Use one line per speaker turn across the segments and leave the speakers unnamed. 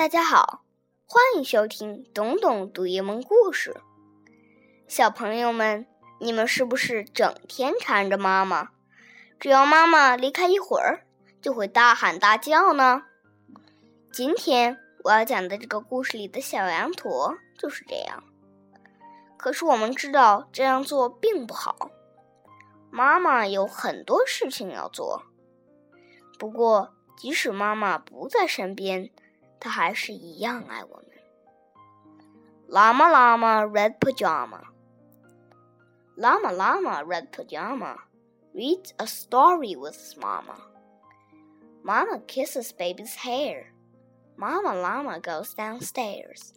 大家好，欢迎收听懂懂读一门故事。小朋友们，你们是不是整天缠着妈妈？只要妈妈离开一会儿，就会大喊大叫呢？今天我要讲的这个故事里的小羊驼就是这样。可是我们知道这样做并不好，妈妈有很多事情要做。不过，即使妈妈不在身边，她还是一样爱我们。Llama Llama Red Pajama Llama Llama Red Pajama reads a story with his mama. Mama kisses baby's hair. Mama Llama goes downstairs.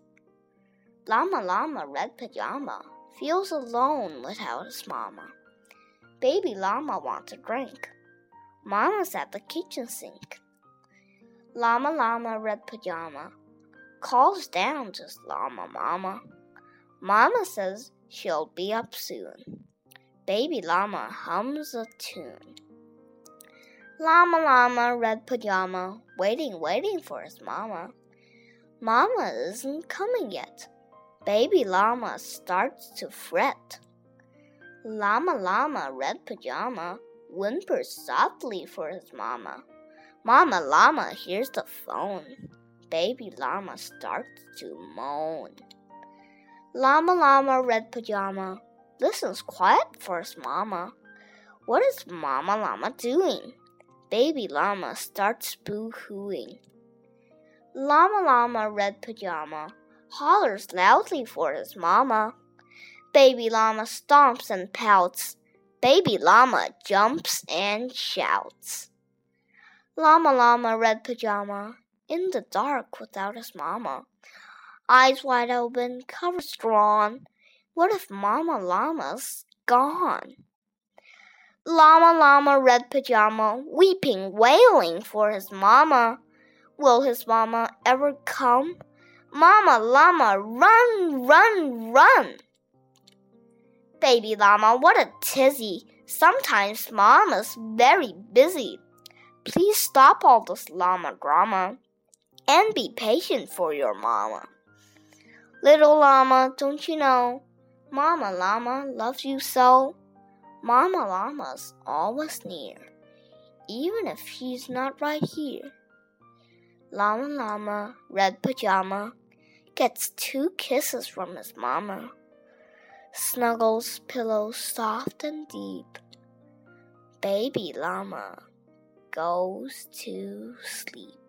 Llama Llama Red Pajama feels alone without his mama. Baby Llama wants a drink. Mama's at the kitchen sink. Llama Llama Red Pajama calls down to Llama Mama. Mama says she'll be up soon. Baby Llama hums a tune. Llama Llama Red Pajama waiting, waiting for his mama. Mama isn't coming yet. Baby Llama starts to fret. Llama Llama Red Pajama whimpers softly for his mama. Mama Llama hears the phone. Baby Llama starts to moan. Llama Llama Red Pajama listens quiet for his mama. What is Mama Llama doing? Baby Llama starts boo hooing. Llama Llama Red Pajama hollers loudly for his mama. Baby Llama stomps and pouts. Baby llama jumps and shouts. Llama Llama Red Pajama in the dark without his mama. Eyes wide open, covers drawn. What if Mama Llama's gone? Llama Llama Red Pajama weeping, wailing for his mama. Will his mama ever come? Mama Llama, run, run, run! Baby llama, what a tizzy! Sometimes mama's very busy. Please stop all this llama drama and be patient for your mama. Little llama, don't you know? Mama llama loves you so. Mama llama's always near, even if she's not right here. Llama llama, red pajama, gets two kisses from his mama snuggles pillow soft and deep. Baby llama goes to sleep.